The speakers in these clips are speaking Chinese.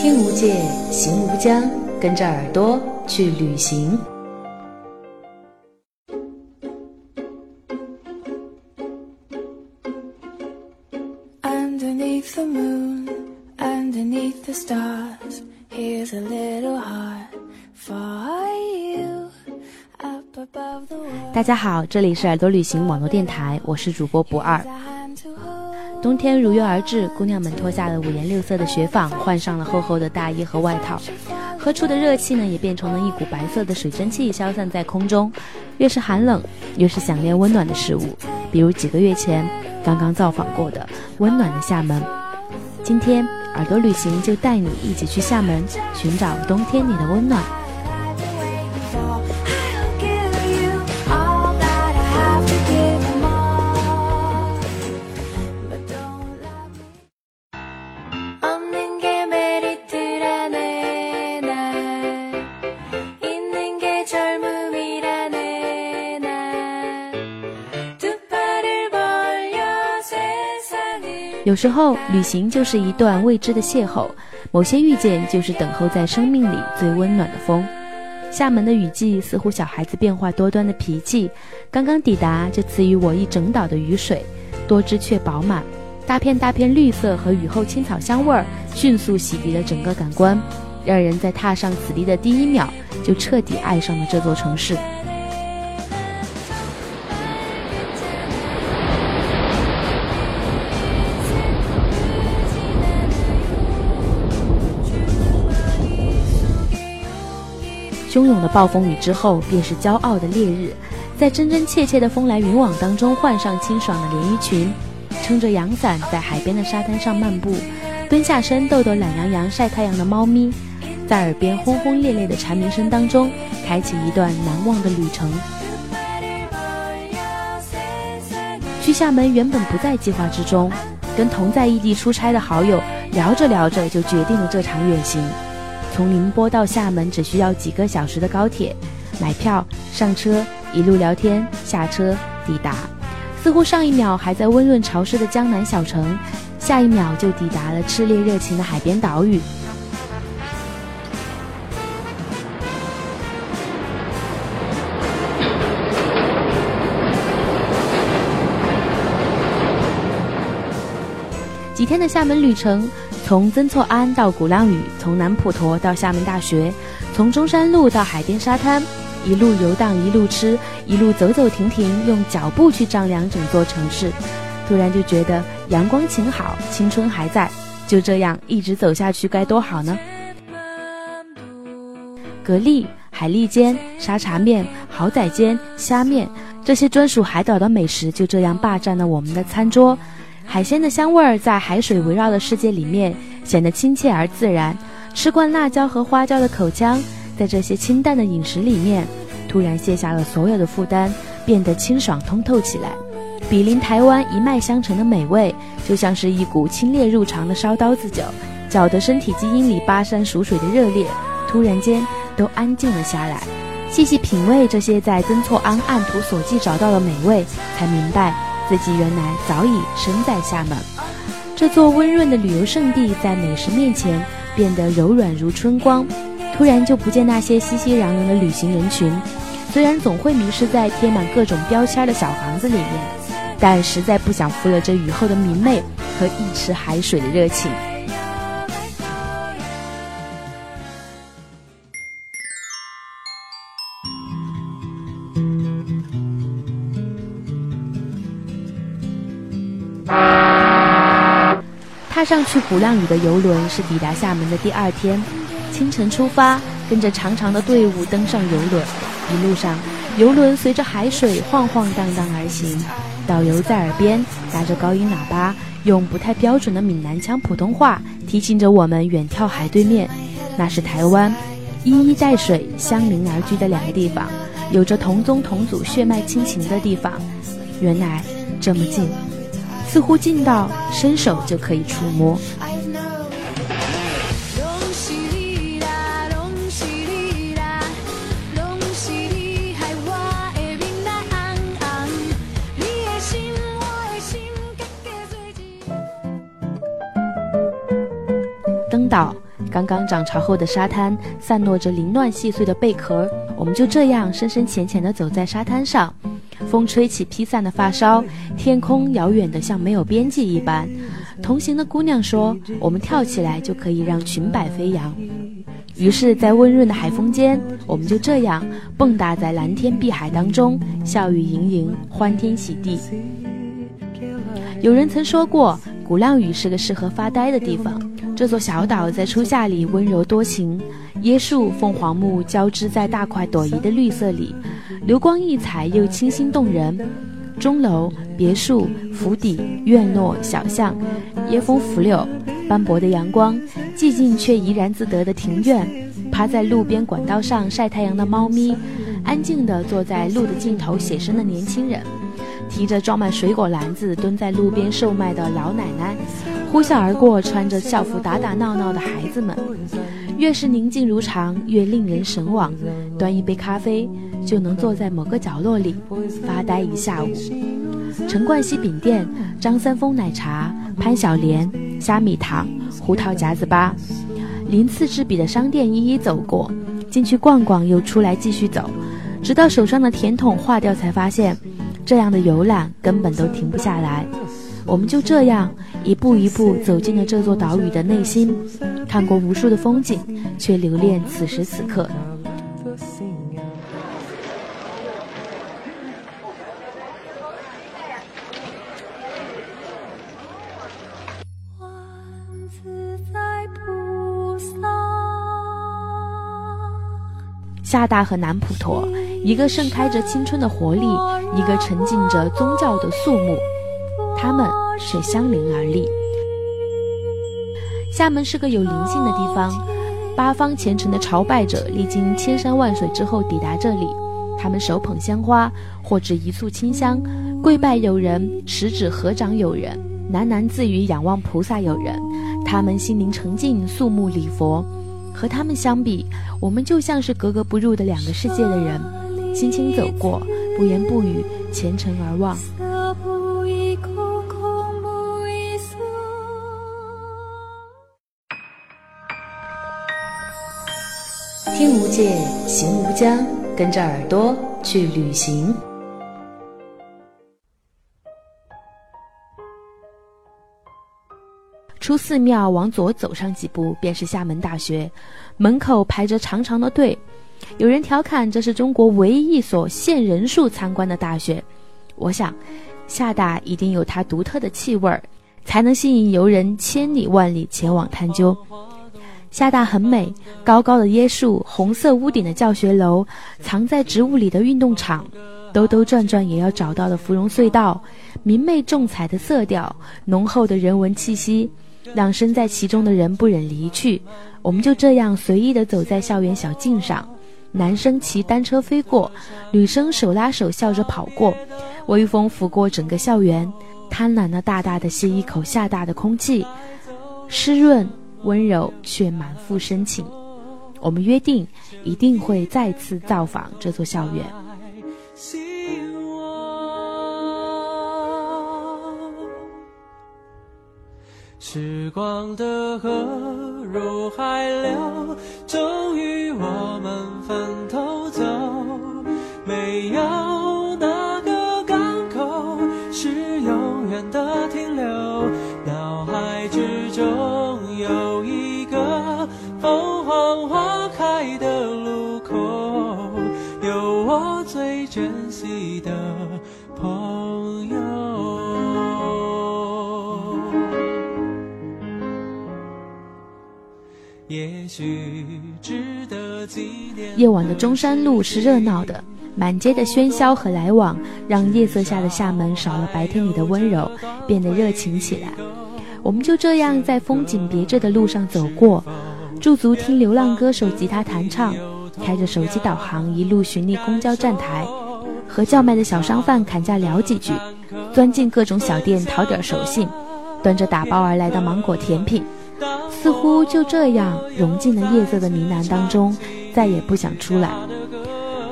听无界，行无疆，跟着耳朵去旅行。大家好，这里是耳朵旅行网络电台，我是主播不二。冬天如约而至，姑娘们脱下了五颜六色的雪纺，换上了厚厚的大衣和外套。喝出的热气呢，也变成了一股白色的水蒸气，消散在空中。越是寒冷，越是想念温暖的事物，比如几个月前刚刚造访过的温暖的厦门。今天耳朵旅行就带你一起去厦门，寻找冬天里的温暖。有时候，旅行就是一段未知的邂逅，某些遇见就是等候在生命里最温暖的风。厦门的雨季似乎小孩子变化多端的脾气，刚刚抵达就赐予我一整岛的雨水，多汁却饱满，大片大片绿色和雨后青草香味儿迅速洗涤了整个感官，让人在踏上此地的第一秒就彻底爱上了这座城市。汹涌的暴风雨之后，便是骄傲的烈日。在真真切切的风来云往当中，换上清爽的连衣裙，撑着阳伞在海边的沙滩上漫步，蹲下身逗逗懒洋洋晒太阳的猫咪，在耳边轰轰烈烈的蝉鸣声当中，开启一段难忘的旅程。去厦门原本不在计划之中，跟同在异地出差的好友聊着聊着，就决定了这场远行。从宁波到厦门只需要几个小时的高铁，买票上车，一路聊天，下车抵达。似乎上一秒还在温润潮湿的江南小城，下一秒就抵达了炽烈热情的海边岛屿。几天的厦门旅程。从曾厝垵到鼓浪屿，从南普陀到厦门大学，从中山路到海边沙滩，一路游荡，一路吃，一路走走停停，用脚步去丈量整座城市。突然就觉得阳光晴好，青春还在，就这样一直走下去该多好呢！蛤蜊、海蛎煎、沙茶面、蚝仔煎、虾面，这些专属海岛的美食就这样霸占了我们的餐桌。海鲜的香味儿在海水围绕的世界里面显得亲切而自然。吃惯辣椒和花椒的口腔，在这些清淡的饮食里面，突然卸下了所有的负担，变得清爽通透起来。比邻台湾一脉相承的美味，就像是一股清冽入肠的烧刀子酒，搅得身体基因里跋山蜀水的热烈，突然间都安静了下来。细细品味这些在曾厝垵按图索骥找到的美味，才明白。自己原来早已身在厦门，这座温润的旅游胜地，在美食面前变得柔软如春光。突然就不见那些熙熙攘攘的旅行人群，虽然总会迷失在贴满各种标签的小房子里面，但实在不想负了这雨后的明媚和一池海水的热情。踏上去鼓浪屿的游轮是抵达厦门的第二天，清晨出发，跟着长长的队伍登上游轮。一路上，游轮随着海水晃晃荡荡而行，导游在耳边拿着高音喇叭，用不太标准的闽南腔普通话提醒着我们：远眺海对面，那是台湾，一衣带水，相邻而居的两个地方，有着同宗同祖血脉亲情的地方，原来这么近。似乎近到伸手就可以触摸。登岛刚刚涨潮后的沙滩散落着凌乱细碎的贝壳，我们就这样深深浅浅地走在沙滩上。风吹起披散的发梢，天空遥远得像没有边际一般。同行的姑娘说：“我们跳起来就可以让裙摆飞扬。”于是，在温润的海风间，我们就这样蹦跶在蓝天碧海当中，笑语盈盈，欢天喜地。有人曾说过，鼓浪屿是个适合发呆的地方。这座小岛在初夏里温柔多情，椰树、凤凰木交织在大块朵颐的绿色里，流光溢彩又清新动人。钟楼、别墅、府邸、院落、小巷，椰风拂柳，斑驳的阳光，寂静却怡然自得的庭院，趴在路边管道上晒太阳的猫咪，安静地坐在路的尽头写生的年轻人，提着装满水果篮子蹲在路边售卖的老奶奶。呼啸而过，穿着校服打打闹闹的孩子们，越是宁静如常，越令人神往。端一杯咖啡，就能坐在某个角落里发呆一下午。陈冠希饼店、张三丰奶茶、潘小莲虾米糖、胡桃夹子吧，鳞次栉比的商店一一走过，进去逛逛，又出来继续走，直到手上的甜筒化掉，才发现，这样的游览根本都停不下来。我们就这样一步一步走进了这座岛屿的内心，看过无数的风景，却留恋此时此刻。厦大和南普陀，一个盛开着青春的活力，一个沉浸着宗教的肃穆。他们却相邻而立。厦门是个有灵性的地方，八方虔诚的朝拜者历经千山万水之后抵达这里，他们手捧鲜花，或执一簇清香，跪拜有人，十指合掌有人，喃喃自语仰望菩萨有人。他们心灵澄净，肃穆礼佛。和他们相比，我们就像是格格不入的两个世界的人，轻轻走过，不言不语，虔诚而望。听无界，行无疆，跟着耳朵去旅行。出寺庙往左走上几步，便是厦门大学，门口排着长长的队。有人调侃这是中国唯一一所限人数参观的大学。我想，厦大一定有它独特的气味儿，才能吸引游人千里万里前往探究。厦大很美，高高的椰树，红色屋顶的教学楼，藏在植物里的运动场，兜兜转转也要找到的芙蓉隧道，明媚重彩的色调，浓厚的人文气息，让身在其中的人不忍离去。我们就这样随意地走在校园小径上，男生骑单车飞过，女生手拉手笑着跑过，微风拂过整个校园，贪婪的大大的吸一口厦大的空气，湿润。温柔却满腹深情，我们约定一定会再次造访这座校园。时光的河入海流，夜晚的中山路是热闹的，满街的喧嚣和来往，让夜色下的厦门少了白天里的温柔，变得热情起来。我们就这样在风景别致的路上走过，驻足听流浪歌手吉他弹唱，开着手机导航一路寻觅公交站台，和叫卖的小商贩砍价聊几句，钻进各种小店讨点手信，端着打包而来的芒果甜品，似乎就这样融进了夜色的呢喃当中，再也不想出来。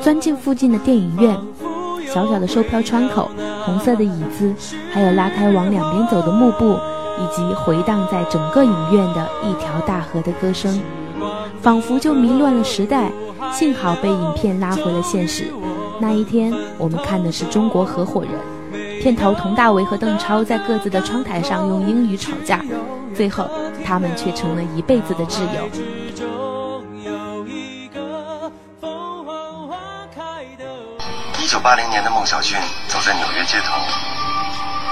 钻进附近的电影院，小小的售票窗口，红色的椅子，还有拉开往两边走的幕布。以及回荡在整个影院的一条大河的歌声，仿佛就迷乱了时代。幸好被影片拉回了现实。那一天，我们看的是《中国合伙人》，片头佟大为和邓超在各自的窗台上用英语吵架，最后他们却成了一辈子的挚友。一九八零年的孟小俊走在纽约街头，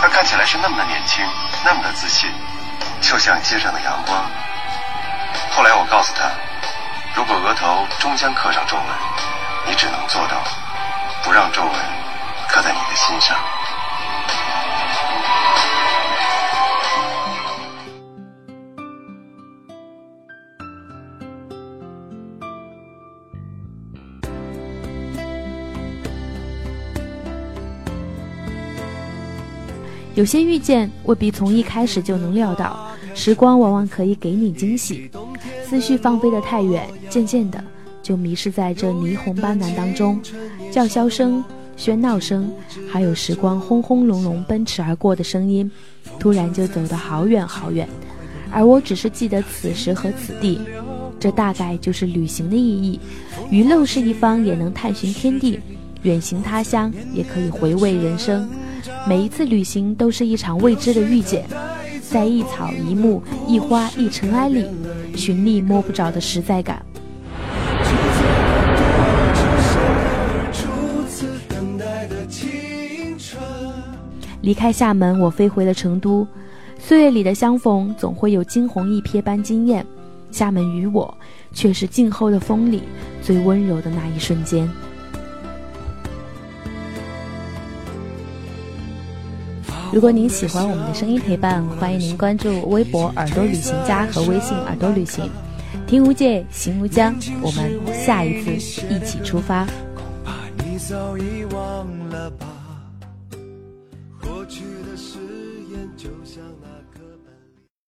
他看起来是那么的年轻，那么的自信，就像街上的阳光。后来我告诉他，如果额头终将刻上皱纹，你只能做到不让皱纹刻在你的心上。有些遇见未必从一开始就能料到，时光往往可以给你惊喜。思绪放飞得太远，渐渐的就迷失在这霓虹斑斓当中，叫嚣声、喧闹声，还有时光轰轰隆隆奔驰而过的声音，突然就走得好远好远。而我只是记得此时和此地，这大概就是旅行的意义。鱼漏是一方，也能探寻天地；远行他乡，也可以回味人生。每一次旅行都是一场未知的遇见，在一草一木、一花一尘埃里，寻觅摸不着的实在感。离开厦门，我飞回了成都。岁月里的相逢，总会有惊鸿一瞥般惊艳。厦门与我，却是静候的风里最温柔的那一瞬间。如果您喜欢我们的声音陪伴，欢迎您关注微博“耳朵旅行家”和微信“耳朵旅行”。听无界，行无疆，我们下一次一起出发。恐怕你早已忘了吧，